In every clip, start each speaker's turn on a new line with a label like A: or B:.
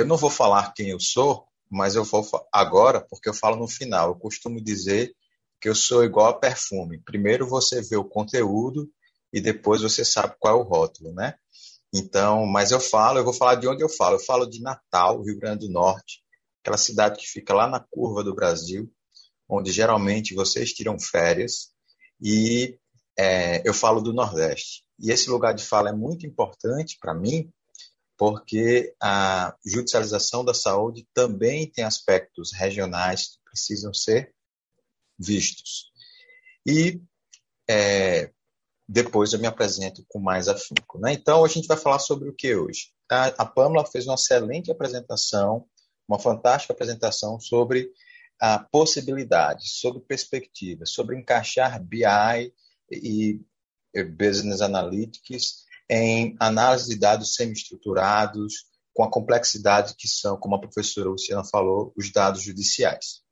A: eu não vou falar quem eu sou, mas eu vou agora, porque eu falo no final. Eu costumo dizer que eu sou igual a perfume. Primeiro você vê o conteúdo e depois você sabe qual é o rótulo, né? Então, mas eu falo, eu vou falar de onde eu falo. Eu falo de Natal, Rio Grande do Norte, aquela cidade que fica lá na curva do Brasil, onde geralmente vocês tiram férias, e é, eu falo do Nordeste. E esse lugar de fala é muito importante para mim, porque a judicialização da saúde também tem aspectos regionais que precisam ser vistos. E é, depois eu me apresento com mais afinco. Né? Então, a gente vai falar sobre o que hoje? A, a Pamela fez uma excelente apresentação, uma fantástica apresentação sobre a possibilidade, sobre perspectivas, sobre encaixar BI e Business Analytics em análise de dados semi-estruturados, com a complexidade que são, como a professora Luciana falou, os dados judiciais.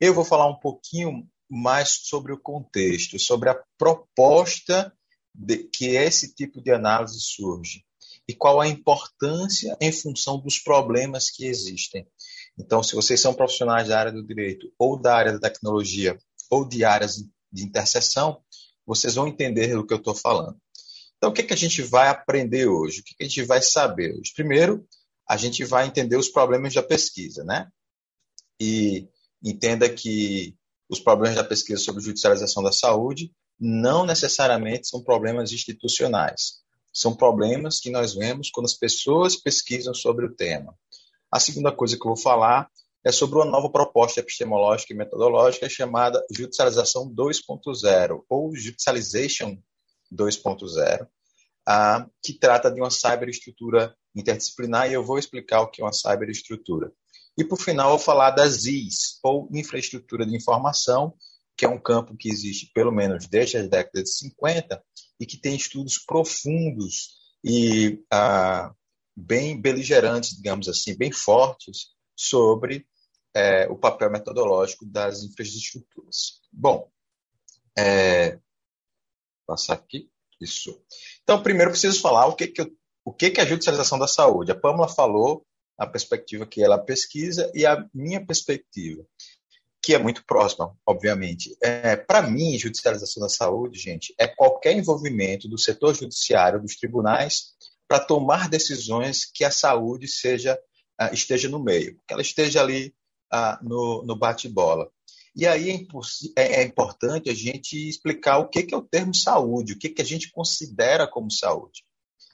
A: Eu vou falar um pouquinho mais sobre o contexto, sobre a proposta de que esse tipo de análise surge e qual a importância em função dos problemas que existem. Então, se vocês são profissionais da área do direito ou da área da tecnologia ou de áreas de interseção, vocês vão entender do que eu estou falando. Então, o que, que a gente vai aprender hoje? O que, que a gente vai saber hoje? Primeiro, a gente vai entender os problemas da pesquisa, né? E entenda que os problemas da pesquisa sobre judicialização da saúde não necessariamente são problemas institucionais. São problemas que nós vemos quando as pessoas pesquisam sobre o tema. A segunda coisa que eu vou falar é sobre uma nova proposta epistemológica e metodológica chamada Judicialização 2.0 ou Judicialization 2.0, ah, que trata de uma cyberestrutura interdisciplinar, e eu vou explicar o que é uma cyberestrutura. E, por final, eu vou falar das IS, ou Infraestrutura de Informação, que é um campo que existe pelo menos desde as décadas de 50 e que tem estudos profundos e ah, bem beligerantes, digamos assim, bem fortes sobre é, o papel metodológico das infraestruturas. Bom, é, passar aqui. Isso. Então, primeiro preciso falar o que, que, o que, que é a judicialização da saúde. A Pâmela falou a perspectiva que ela pesquisa e a minha perspectiva, que é muito próxima, obviamente. É, Para mim, judicialização da saúde, gente, é qualquer envolvimento do setor judiciário, dos tribunais, para tomar decisões que a saúde seja uh, esteja no meio, que ela esteja ali uh, no, no bate-bola. E aí é, é, é, importante a gente explicar o que, que é o termo saúde, o que, que a gente considera como saúde.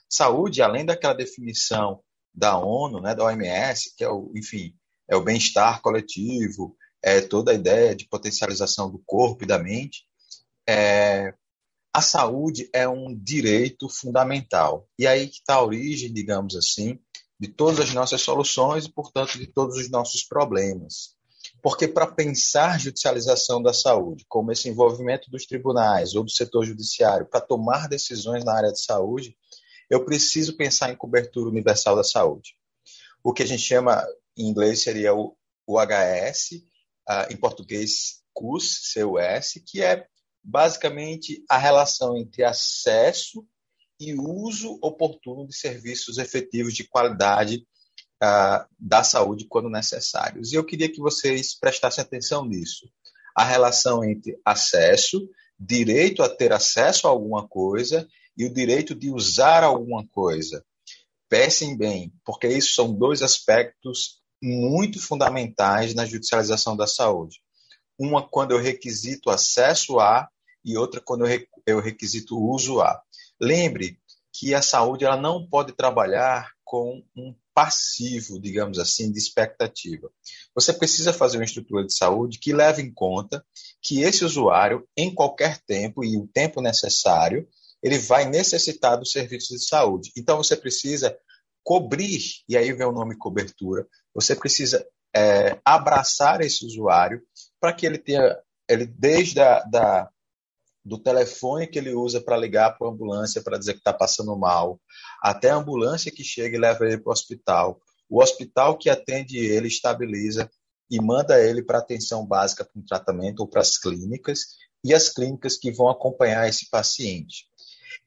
A: Saúde, além daquela definição da ONU, né, da OMS, que é o, enfim, é o bem-estar coletivo, é toda a ideia de potencialização do corpo e da mente. É, a saúde é um direito fundamental. E aí que está a origem, digamos assim, de todas as nossas soluções e, portanto, de todos os nossos problemas. Porque para pensar judicialização da saúde, como esse envolvimento dos tribunais ou do setor judiciário para tomar decisões na área de saúde, eu preciso pensar em cobertura universal da saúde. O que a gente chama, em inglês, seria o, o HS, uh, ah, em português, CUS, CUS, que é basicamente a relação entre acesso e uso oportuno de serviços efetivos de qualidade uh, da saúde quando necessários. E eu queria que vocês prestassem atenção nisso. A relação entre acesso, direito a ter acesso a alguma coisa e o direito de usar alguma coisa. Pensem bem, porque isso são dois aspectos muito fundamentais na judicialização da saúde. Uma quando eu requisito acesso a e outra quando eu requisito uso a. Lembre que a saúde ela não pode trabalhar com um passivo, digamos assim, de expectativa. Você precisa fazer uma estrutura de saúde que leve em conta que esse usuário, em qualquer tempo e o tempo necessário, ele vai necessitar dos serviços de saúde. Então, você precisa cobrir, e aí vem o nome cobertura, você precisa é, abraçar esse usuário para que ele tenha, ele desde a, da, do telefone que ele usa para ligar para a ambulância para dizer que está passando mal, até a ambulância que chega e leva ele para o hospital, o hospital que atende ele estabiliza e manda ele para atenção básica para um tratamento ou para as clínicas e as clínicas que vão acompanhar esse paciente.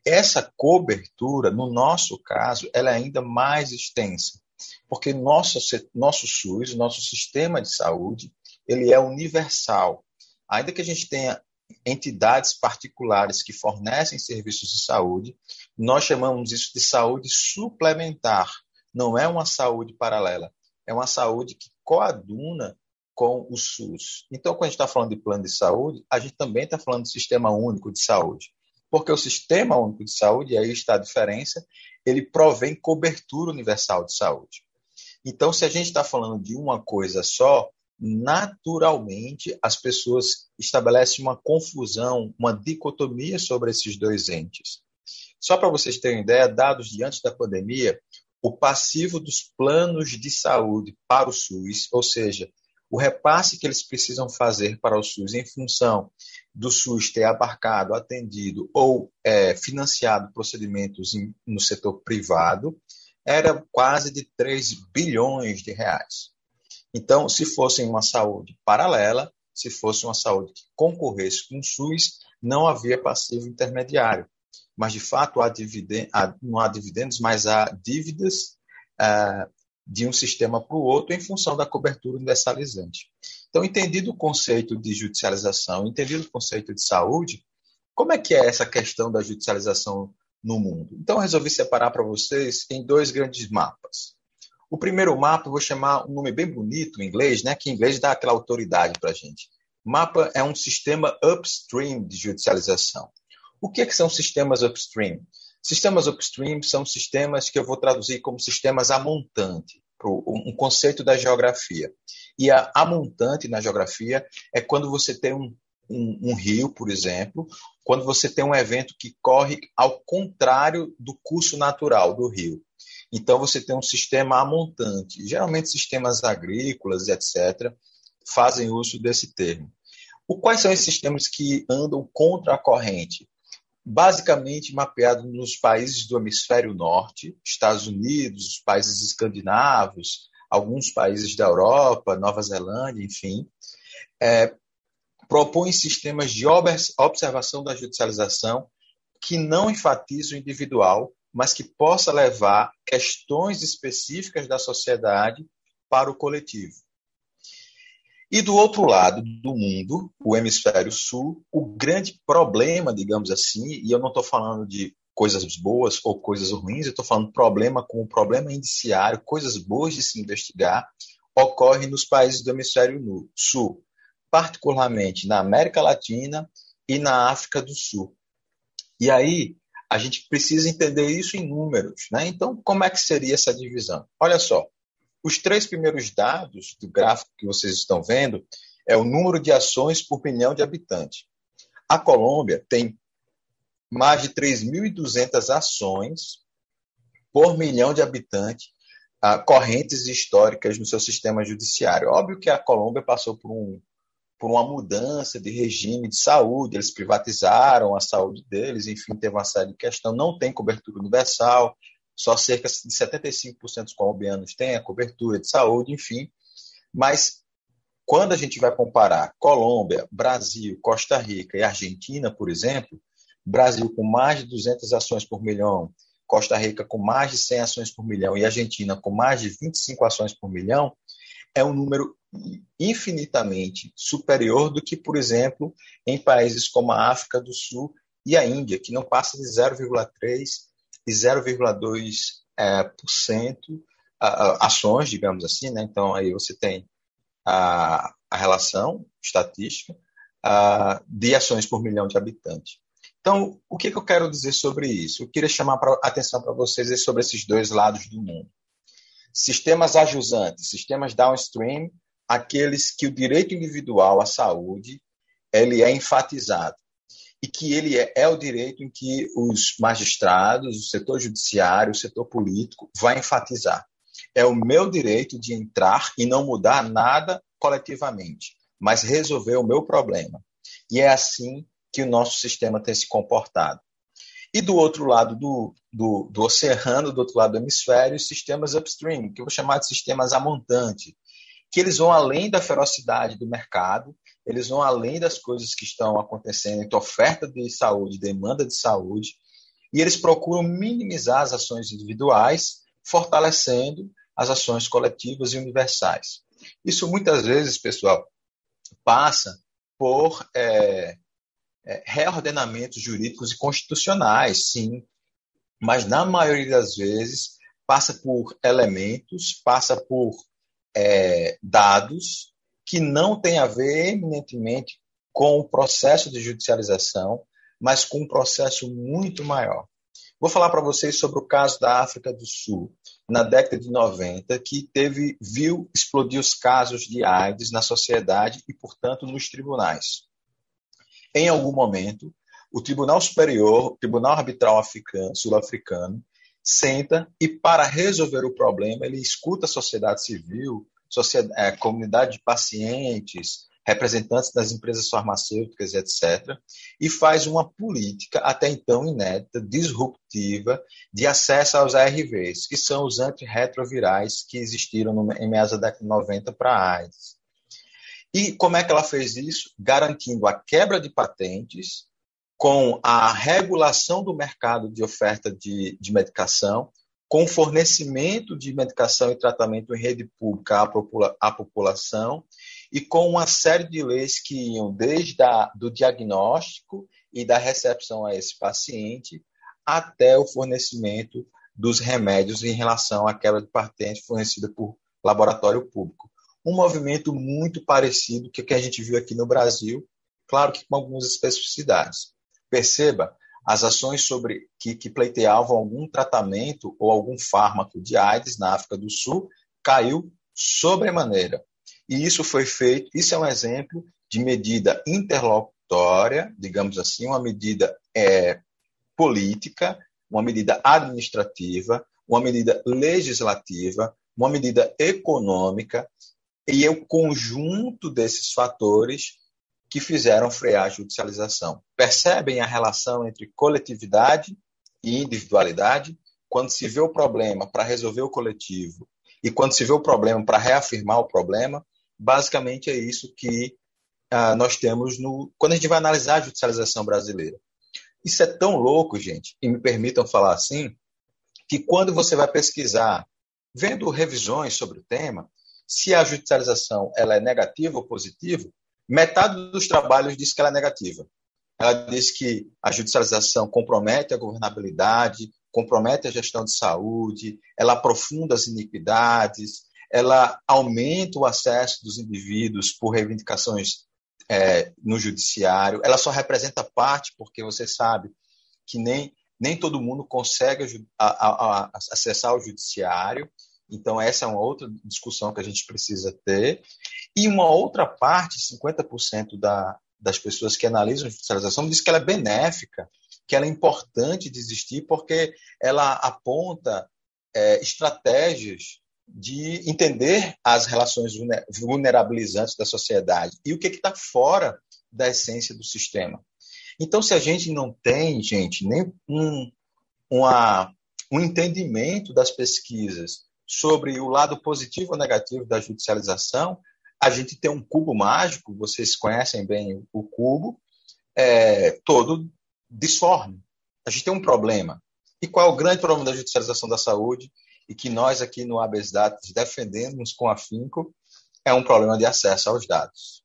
A: Essa cobertura, no nosso caso, ela é ainda mais extensa. Porque nosso, nosso SUS, nosso sistema de saúde, ele é universal. Ainda que a gente tenha entidades particulares que fornecem serviços de saúde, nós chamamos isso de saúde suplementar. Não é uma saúde paralela, é uma saúde que coaduna com o SUS. Então, quando a gente está falando de plano de saúde, a gente também está falando de sistema único de saúde. Porque o sistema único de saúde, e aí está a diferença, ele provém cobertura universal de saúde. Então, se a gente está falando de uma coisa só, naturalmente as pessoas estabelecem uma confusão, uma dicotomia sobre esses dois entes. Só para vocês terem ideia, dados de antes da pandemia, o passivo dos planos de saúde para o SUS, ou seja, o repasse que eles precisam fazer para o SUS em função do SUS ter abarcado, atendido ou é, financiado procedimentos em, no setor privado, era quase de 3 bilhões de reais. Então, se fosse uma saúde paralela, se fosse uma saúde que concorresse com o SUS, não havia passivo intermediário. Mas, de fato, há há, não há dividendos, mas há dívidas ah, de um sistema para o outro em função da cobertura universalizante. Então, entendido o conceito de judicialização, entendido o conceito de saúde, como é que é essa questão da judicialização no mundo? Então, resolvi separar para vocês em dois grandes mapas. O primeiro mapa, vou chamar um nome bem bonito em inglês, né, que em inglês dá aquela autoridade para a gente. Mapa é um sistema upstream de judicialização. O que, é que são sistemas upstream? Sistemas upstream são sistemas que eu vou traduzir como sistemas a montante, um conceito da geografia. E a, a montante na geografia é quando você tem um, um, um, rio, por exemplo, quando você tem um evento que corre ao contrário do curso natural do rio. Então, você tem um sistema amontante. Geralmente, sistemas agrícolas, etc., fazem uso desse termo. O, quais são esses sistemas que andam contra a corrente? Basicamente mapeado nos países do hemisfério norte, Estados Unidos, os países escandinavos, alguns países da Europa, Nova Zelândia, enfim, é, propõem sistemas de observação da judicialização que não enfatizam o individual, mas que possa levar questões específicas da sociedade para o coletivo. E do outro lado do mundo, o hemisfério sul, o grande problema, digamos assim, e eu não estou falando de coisas boas ou coisas ruins, eu estou falando problema como problema indiciário, coisas boas de se investigar, ocorre nos países do hemisfério sul, particularmente na América Latina e na África do Sul. E aí, a gente precisa entender isso em números. Né? Então, como é que seria essa divisão? Olha só, os três primeiros dados do gráfico que vocês estão vendo é o número de ações por milhão de habitantes. A Colômbia tem mais de 3.200 ações por milhão de habitantes uh, correntes históricas no seu sistema judiciário. Óbvio que a Colômbia passou por um por uma mudança de regime de saúde, eles privatizaram a saúde deles, enfim, teve uma série de questões, não tem cobertura universal, só cerca de 75% dos colombianos têm a cobertura de saúde, enfim, mas quando a gente vai comparar Colômbia, Brasil, Costa Rica e Argentina, por exemplo, Brasil com mais de 200 ações por milhão, Costa Rica com mais de 100 ações por milhão e Argentina com mais de 25 ações por milhão, é um número infinitamente superior do que, por exemplo, em países como a África do Sul e a Índia, que não passa de 0,3% e 0,2% é, por cento, ações, digamos assim. Né? Então, aí você tem a, a relação estatística a, de ações por milhão de habitantes. Então, o que, que eu quero dizer sobre isso? Eu queria chamar a atenção para vocês sobre esses dois lados do mundo. Sistemas ajusantes, sistemas downstream, aqueles que o direito individual à saúde ele é enfatizado e que ele é, é, o direito em que os magistrados, o setor judiciário, o setor político vai enfatizar. É o meu direito de entrar e não mudar nada coletivamente, mas resolver o meu problema. E é assim que o nosso sistema tem se comportado. E do outro lado do, do, do oceano, do outro lado do hemisfério, os sistemas upstream, que eu vou chamar de sistemas a montante, que eles vão além da ferocidade do mercado, eles vão além das coisas que estão acontecendo entre oferta de saúde, demanda de saúde, e eles procuram minimizar as ações individuais, fortalecendo as ações coletivas e universais. Isso muitas vezes, pessoal, passa por é, é, reordenamentos jurídicos e constitucionais, sim, mas na maioria das vezes passa por elementos, passa por é, dados que não têm a ver eminentemente com o processo de judicialização, mas com um processo muito maior. Vou falar para vocês sobre o caso da África do Sul, na década de 90, que teve, viu explodir os casos de AIDS na sociedade e, portanto, nos tribunais. Em algum momento, o Tribunal Superior, o Tribunal Arbitral Sul-Africano, senta e, para resolver o problema, ele escuta a sociedade civil, sociedade, é, comunidade de pacientes, representantes das empresas farmacêuticas, etc., e faz uma política até então inédita, disruptiva, de acesso aos ARVs, que são os antirretrovirais que existiram no, em meados da década de 90 para a AIDS. E como é que ela fez isso? Garantindo a quebra de patentes, com a regulação do mercado de oferta de, de medicação, com fornecimento de medicação e tratamento em rede pública à, popula à população e com uma série de leis que iam desde a, do diagnóstico e da recepção a esse paciente até o fornecimento dos remédios em relação àquela de patente fornecida por laboratório público. Um movimento muito parecido com o que a gente viu aqui no Brasil, claro que com algumas especificidades. Perceba, as ações sobre que, que pleiteavam algum tratamento ou algum fármaco de AIDS na África do Sul caiu sobremaneira. E isso foi feito, isso é um exemplo de medida interlocutória, digamos assim, uma medida é, política, uma medida administrativa, uma medida legislativa, uma medida econômica, e é o conjunto desses fatores que fizeram frear a judicialização. Percebem a relação entre coletividade e individualidade? Quando se vê o problema para resolver o coletivo e quando se vê o problema para reafirmar o problema, basicamente é isso que ah, nós temos no quando a gente vai analisar a judicialização brasileira. Isso é tão louco, gente, e me permitam falar assim, que quando você vai pesquisar, vendo revisões sobre o tema, se a judicialização ela é negativa ou positiva, Metade dos trabalhos diz que ela é negativa. Ela diz que a judicialização compromete a governabilidade, compromete a gestão de saúde, ela aprofunda as iniquidades, ela aumenta o acesso dos indivíduos por reivindicações é, no judiciário, ela só representa parte, porque você sabe que nem, nem todo mundo consegue a, a, a, acessar o judiciário, então, essa é uma outra discussão que a gente precisa ter. E uma outra parte, 50% da, das pessoas que analisam a judicialização, diz que ela é benéfica, que ela é importante de existir, porque ela aponta é, estratégias de entender as relações vulnerabilizantes da sociedade e o que está fora da essência do sistema. Então, se a gente não tem, gente, nem um, uma, um entendimento das pesquisas sobre o lado positivo ou negativo da judicialização, a gente tem um cubo mágico, vocês conhecem bem o cubo, é, todo disforme. A gente tem um problema. E qual é o grande problema da judicialização da saúde? E que nós aqui no Habeas Datos defendemos com afinco, é um problema de acesso aos dados.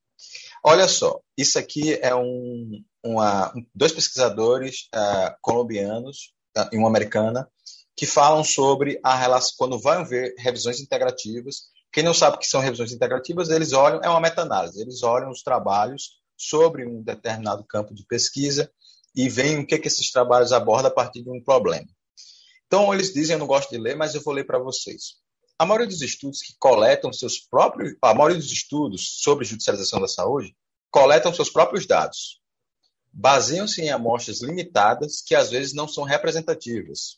A: Olha só, isso aqui é um, uma, dois pesquisadores uh, colombianos uh, e uma americana que falam sobre a relação, quando vão ver revisões integrativas. Quem não sabe o que são revisões integrativas, eles olham, é uma meta-análise, eles olham os trabalhos sobre um determinado campo de pesquisa e veem o que, que esses trabalhos abordam a partir de um problema. Então, eles dizem, eu não gosto de ler, mas eu vou ler para vocês. A maioria dos estudos que coletam seus próprios, a maioria dos estudos sobre judicialização da saúde coletam seus próprios dados. Baseiam-se em amostras limitadas que às vezes não são representativas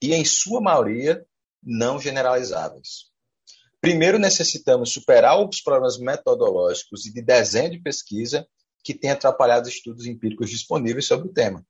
A: e, em sua maioria, não generalizáveis. Primeiro, necessitamos superar os problemas metodológicos e de desenho de pesquisa que têm atrapalhado os estudos empíricos disponíveis sobre o tema.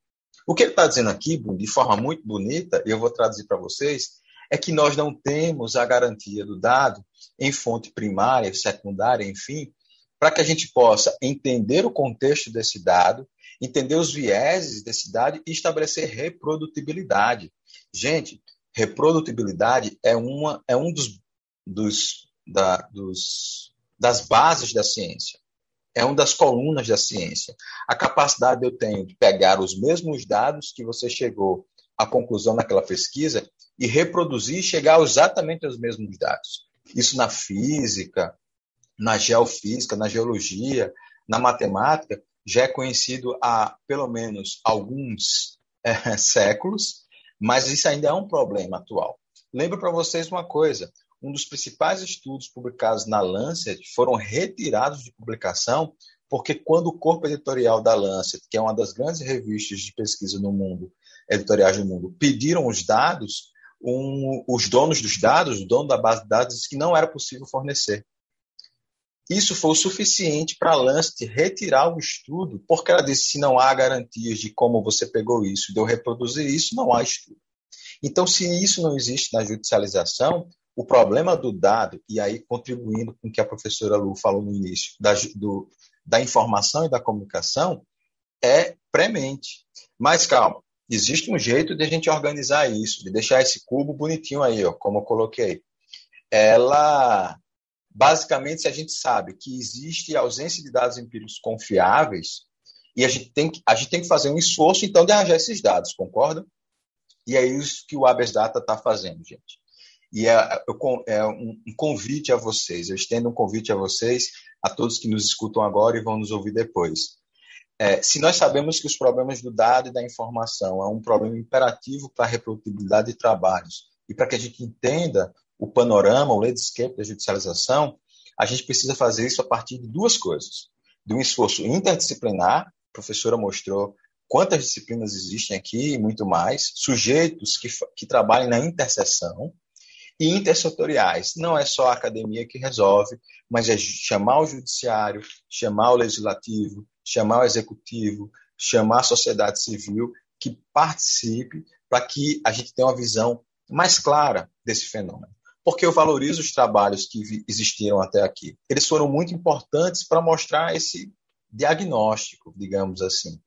A: O que ele está dizendo aqui, de forma muito bonita, e eu vou traduzir para vocês, é que nós não temos a garantia do dado em fonte primária, secundária, enfim, para que a gente possa entender o contexto desse dado, entender os vieses desse dado e estabelecer reprodutibilidade. Gente, reprodutibilidade é, uma, é um dos dos, da, dos, das bases da ciência. É uma das colunas da ciência. A capacidade eu tenho de pegar os mesmos dados que você chegou à conclusão naquela pesquisa e reproduzir e chegar exatamente aos mesmos dados. Isso na física, na geofísica, na geologia, na matemática, já é conhecido há pelo menos alguns é, séculos, mas isso ainda é um problema atual. Lembro para vocês uma coisa: um dos principais estudos publicados na Lancet foram retirados de publicação porque quando o corpo editorial da Lancet, que é uma das grandes revistas de pesquisa no mundo, editoriais do mundo, pediram os dados, um, os donos dos dados, o dono da base de dados, disse que não era possível fornecer. Isso foi o suficiente para a Lancet retirar o estudo, porque ela disse se não há garantias de como você pegou isso, de eu reproduzir isso, não há estudo. Então, se isso não existe na judicialização, o problema do dado, e aí contribuindo com o que a professora Lu falou no início, da, do, da informação e da comunicação, é premente. Mas calma, existe um jeito de a gente organizar isso, de deixar esse cubo bonitinho aí, ó, como eu coloquei. Ela Basicamente, se a gente sabe que existe ausência de dados empíricos confiáveis, e a gente tem que, a gente tem que fazer um esforço, então, de arranjar esses dados, concorda? E é isso que o Abes Data está fazendo, gente. E é, é um, um convite a vocês, eu estendo um convite a vocês, a todos que nos escutam agora e vão nos ouvir depois. É, se nós sabemos que os problemas do dado e da informação é um problema imperativo para a reprodutibilidade de trabalhos e para que a gente entenda o panorama, o landscape da judicialização, a gente precisa fazer isso a partir de duas coisas. De um esforço interdisciplinar, a professora mostrou quantas disciplinas existem aqui e muito mais, sujeitos que, que trabalhem na interseção, e intersetoriais. Não é só a academia que resolve, mas é chamar o judiciário, chamar o legislativo, chamar o executivo, chamar a sociedade civil que participe para que a gente tenha uma visão mais clara desse fenômeno porque eu valorizo os trabalhos que existiram até aqui. Eles foram muito importantes para mostrar esse diagnóstico, digamos assim,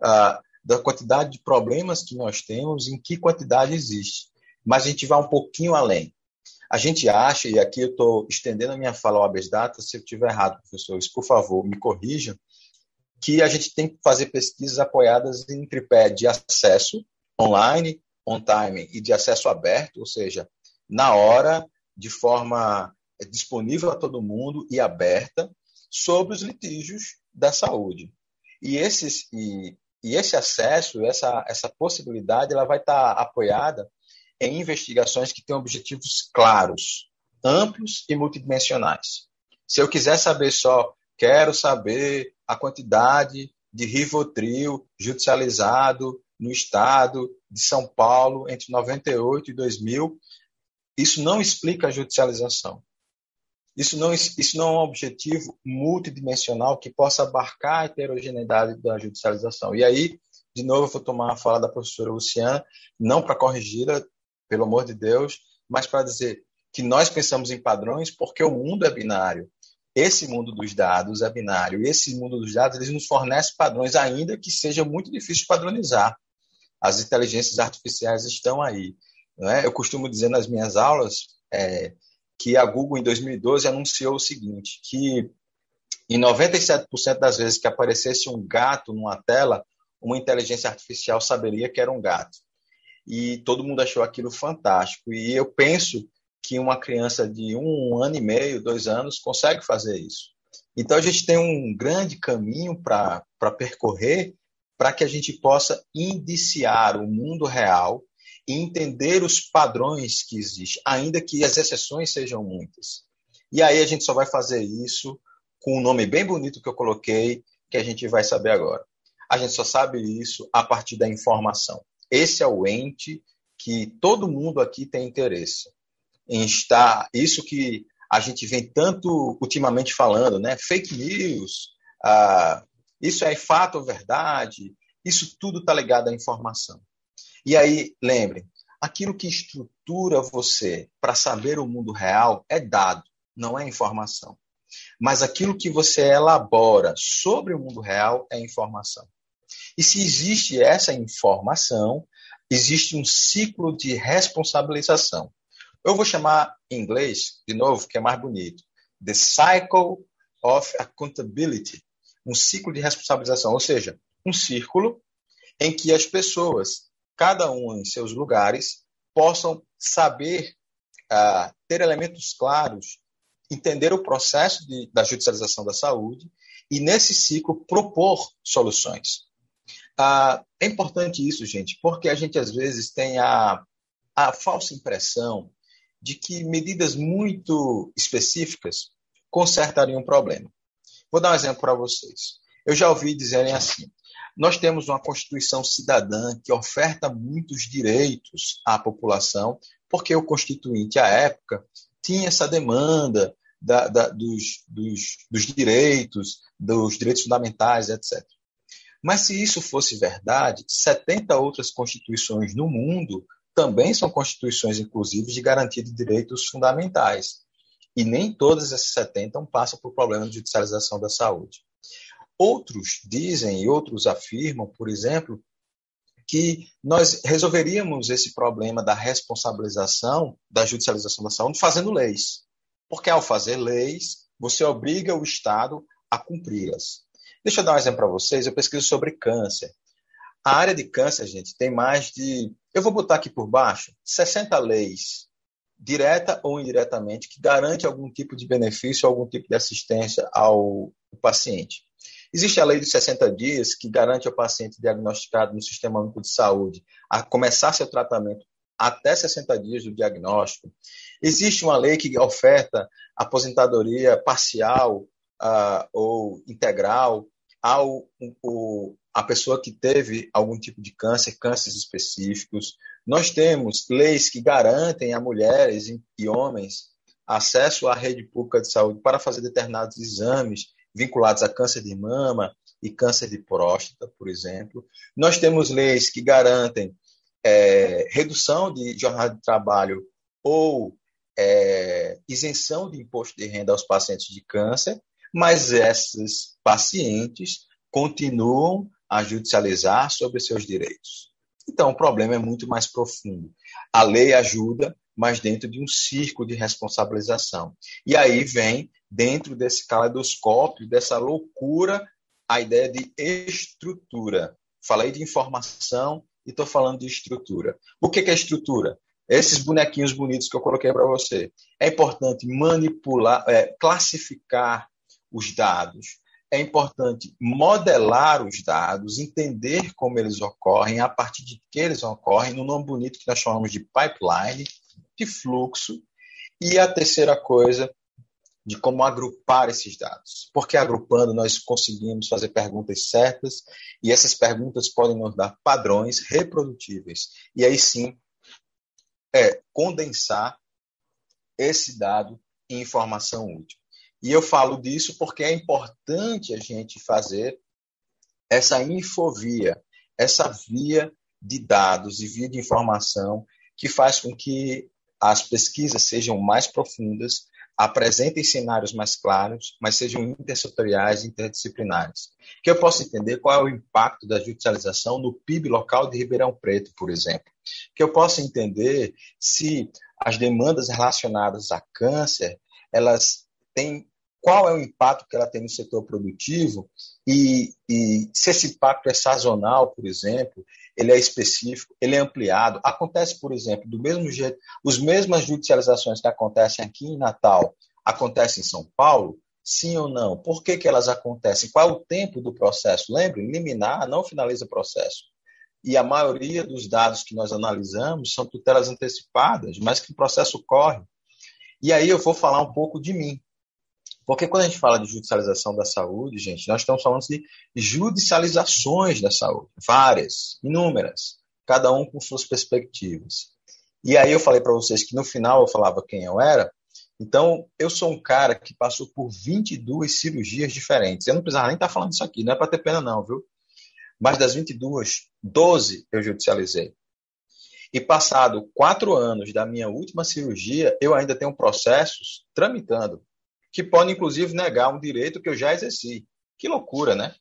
A: uh, da quantidade de problemas que nós temos, em que quantidade existe. Mas a gente vai um pouquinho além. A gente acha, e aqui eu estou estendendo a minha fala ao habeas data, se eu estiver errado, professores, por favor, me corrijam, que a gente tem que fazer pesquisas apoiadas em tripé de acesso online, on-time e de acesso aberto, ou seja, na hora, de forma disponível a todo mundo e aberta, sobre os litígios da saúde. E, esses, e, e esse acesso, essa, essa possibilidade, ela vai estar apoiada em investigações que têm objetivos claros, amplos e multidimensionais. Se eu quiser saber só, quero saber a quantidade de Rivotril judicializado no estado de São Paulo entre 98 e 2000, isso não explica a judicialização. Isso não, isso não é um objetivo multidimensional que possa abarcar a heterogeneidade da judicialização. E aí, de novo, eu vou tomar a fala da professora Luciana, não para corrigi-la, pelo amor de Deus, mas para dizer que nós pensamos em padrões porque o mundo é binário. Esse mundo dos dados é binário. Esse mundo dos dados eles nos fornece padrões, ainda que seja muito difícil padronizar. As inteligências artificiais estão aí. Né? Eu costumo dizer nas minhas aulas é, que a Google, em 2012, anunciou o seguinte, que em 97% das vezes que aparecesse um gato numa tela, uma inteligência artificial saberia que era um gato. E todo mundo achou aquilo fantástico. E eu penso que uma criança de um ano e meio, dois anos, consegue fazer isso. Então a gente tem um grande caminho para percorrer para que a gente possa indiciar o mundo real e entender os padrões que existem, ainda que as exceções sejam muitas. E aí a gente só vai fazer isso com um nome bem bonito que eu coloquei, que a gente vai saber agora. A gente só sabe isso a partir da informação. Esse é o ente que todo mundo aqui tem interesse em estar. Isso que a gente vem tanto ultimamente falando, né? Fake news, ah, isso é fato ou verdade, isso tudo está ligado à informação. E aí, lembrem, aquilo que estrutura você para saber o mundo real é dado, não é informação. Mas aquilo que você elabora sobre o mundo real é informação. E se existe essa informação, existe um ciclo de responsabilização. Eu vou chamar em inglês, de novo, que é mais bonito. The Cycle of Accountability. Um ciclo de responsabilização, ou seja, um círculo em que as pessoas, cada uma em seus lugares, possam saber uh, ter elementos claros, entender o processo de, da judicialização da saúde e, nesse ciclo, propor soluções. Uh, é importante isso, gente, porque a gente às vezes tem a, a falsa impressão de que medidas muito específicas consertariam o problema. Vou dar um exemplo para vocês. Eu já ouvi dizerem assim: nós temos uma Constituição cidadã que oferta muitos direitos à população, porque o Constituinte, à época, tinha essa demanda da, da, dos, dos, dos direitos, dos direitos fundamentais, etc. Mas se isso fosse verdade, 70 outras constituições no mundo também são constituições, inclusive, de garantia de direitos fundamentais. E nem todas essas 70 passam por problema de judicialização da saúde. Outros dizem e outros afirmam, por exemplo, que nós resolveríamos esse problema da responsabilização da judicialização da saúde fazendo leis. Porque ao fazer leis, você obriga o Estado a cumpri-las. Deixa eu dar um exemplo para vocês. Eu pesquiso sobre câncer. A área de câncer, gente, tem mais de. Eu vou botar aqui por baixo 60 leis, direta ou indiretamente, que garante algum tipo de benefício, algum tipo de assistência ao paciente. Existe a lei dos 60 dias, que garante ao paciente diagnosticado no Sistema Único de Saúde a começar seu tratamento até 60 dias do diagnóstico. Existe uma lei que oferta aposentadoria parcial uh, ou integral ao o, a pessoa que teve algum tipo de câncer, cânceres específicos. Nós temos leis que garantem a mulheres e homens acesso à rede pública de saúde para fazer determinados exames vinculados a câncer de mama e câncer de próstata, por exemplo. Nós temos leis que garantem é, redução de jornada de trabalho ou é, isenção de imposto de renda aos pacientes de câncer, mas esses pacientes continuam a judicializar sobre seus direitos. Então, o problema é muito mais profundo. A lei ajuda, mas dentro de um círculo de responsabilização. E aí vem dentro desse caleidoscópio, dessa loucura, a ideia de estrutura. Falei de informação e estou falando de estrutura. O que é estrutura? Esses bonequinhos bonitos que eu coloquei para você. É importante manipular, é, classificar os dados. É importante modelar os dados, entender como eles ocorrem, a partir de que eles ocorrem, no nome bonito que nós chamamos de pipeline, de fluxo. E a terceira coisa de como agrupar esses dados. Porque agrupando nós conseguimos fazer perguntas certas e essas perguntas podem nos dar padrões reprodutíveis. E aí sim, é condensar esse dado em informação útil. E eu falo disso porque é importante a gente fazer essa infovia, essa via de dados e via de informação que faz com que as pesquisas sejam mais profundas, apresentem cenários mais claros, mas sejam intersetoriais e interdisciplinares. Que eu possa entender qual é o impacto da judicialização no PIB local de Ribeirão Preto, por exemplo. Que eu possa entender se as demandas relacionadas a câncer, elas têm qual é o impacto que ela tem no setor produtivo e, e se esse impacto é sazonal, por exemplo, ele é específico, ele é ampliado. Acontece, por exemplo, do mesmo jeito, as mesmas judicializações que acontecem aqui em Natal, acontecem em São Paulo? Sim ou não? Por que, que elas acontecem? Qual é o tempo do processo? Lembre, liminar não finaliza o processo. E a maioria dos dados que nós analisamos são tutelas antecipadas, mas que o processo corre. E aí eu vou falar um pouco de mim. Porque quando a gente fala de judicialização da saúde, gente, nós estamos falando de judicializações da saúde, várias, inúmeras, cada um com suas perspectivas. E aí eu falei para vocês que no final eu falava quem eu era. Então, eu sou um cara que passou por 22 cirurgias diferentes. Eu não precisava nem estar tá falando isso aqui, não é para ter pena não, viu? Mas das 22, 12 eu judicializei. E passado quatro anos da minha última cirurgia, eu ainda tenho processos tramitando que podem, inclusive, negar um direito que eu já exerci. Que loucura, né?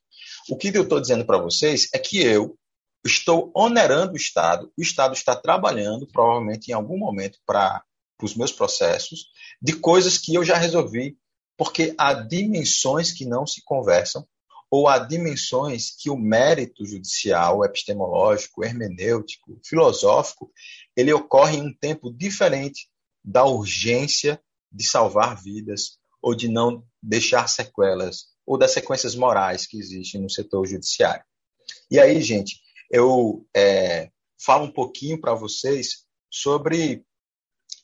A: O que eu estou dizendo para vocês é que eu estou onerando o Estado, o Estado está trabalhando, provavelmente em algum momento, para para os meus processos de coisas que eu já resolvi, porque há dimensões que não se conversam ou há dimensões que o mérito judicial, epistemológico, hermenêutico, filosófico, ele ocorre em um tempo diferente da urgência de salvar vidas ou de não deixar sequelas ou das sequências morais que existem no setor judiciário. E aí, gente, eu é, falo um pouquinho para vocês sobre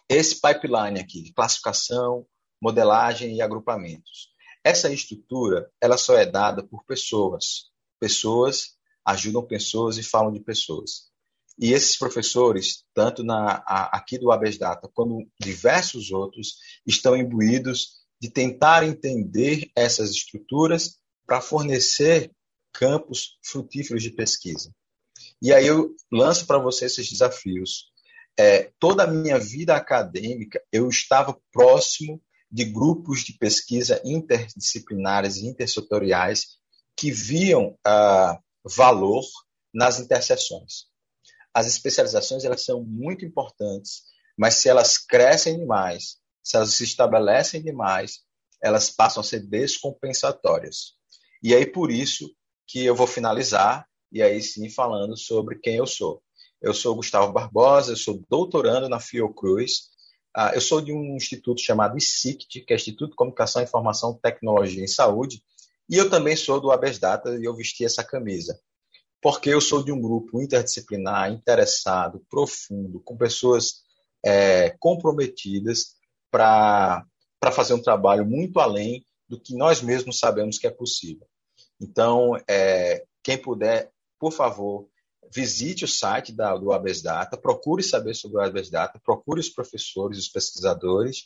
A: esse pipeline aqui, de classificação, modelagem e agrupamentos. Essa estrutura, ela só é dada por pessoas. Pessoas ajudam pessoas e falam de pessoas. E esses professores, tanto na, a, aqui do Abes Data, como diversos outros, estão imbuídos de tentar entender essas estruturas para fornecer campos frutíferos de pesquisa. E aí eu lanço para você esses desafios. É, toda a minha vida acadêmica, eu estava próximo de grupos de pesquisa interdisciplinares e intersetoriais que viam ah, valor nas interseções. As especializações elas são muito importantes, mas se elas crescem demais, se elas se estabelecem demais, elas passam a ser descompensatórias. E aí por isso que eu vou finalizar e aí sim falando sobre quem eu sou. Eu sou Gustavo Barbosa, eu sou doutorando na Fiocruz. Uh, eu sou de um instituto chamado ICICT, que é Instituto de Comunicação, Informação, Tecnologia em Saúde, e eu também sou do Abesdata e eu vesti essa camisa. Porque eu sou de um grupo interdisciplinar, interessado, profundo, com pessoas é, comprometidas para fazer um trabalho muito além do que nós mesmos sabemos que é possível. Então, é, quem puder por favor, visite o site da, do Abes Data, procure saber sobre o Abes Data, procure os professores, os pesquisadores.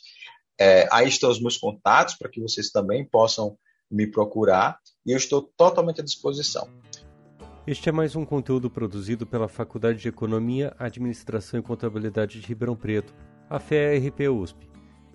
A: É, aí estão os meus contatos para que vocês também possam me procurar e eu estou totalmente à disposição.
B: Este é mais um conteúdo produzido pela Faculdade de Economia, Administração e Contabilidade de Ribeirão Preto, a FERP USP.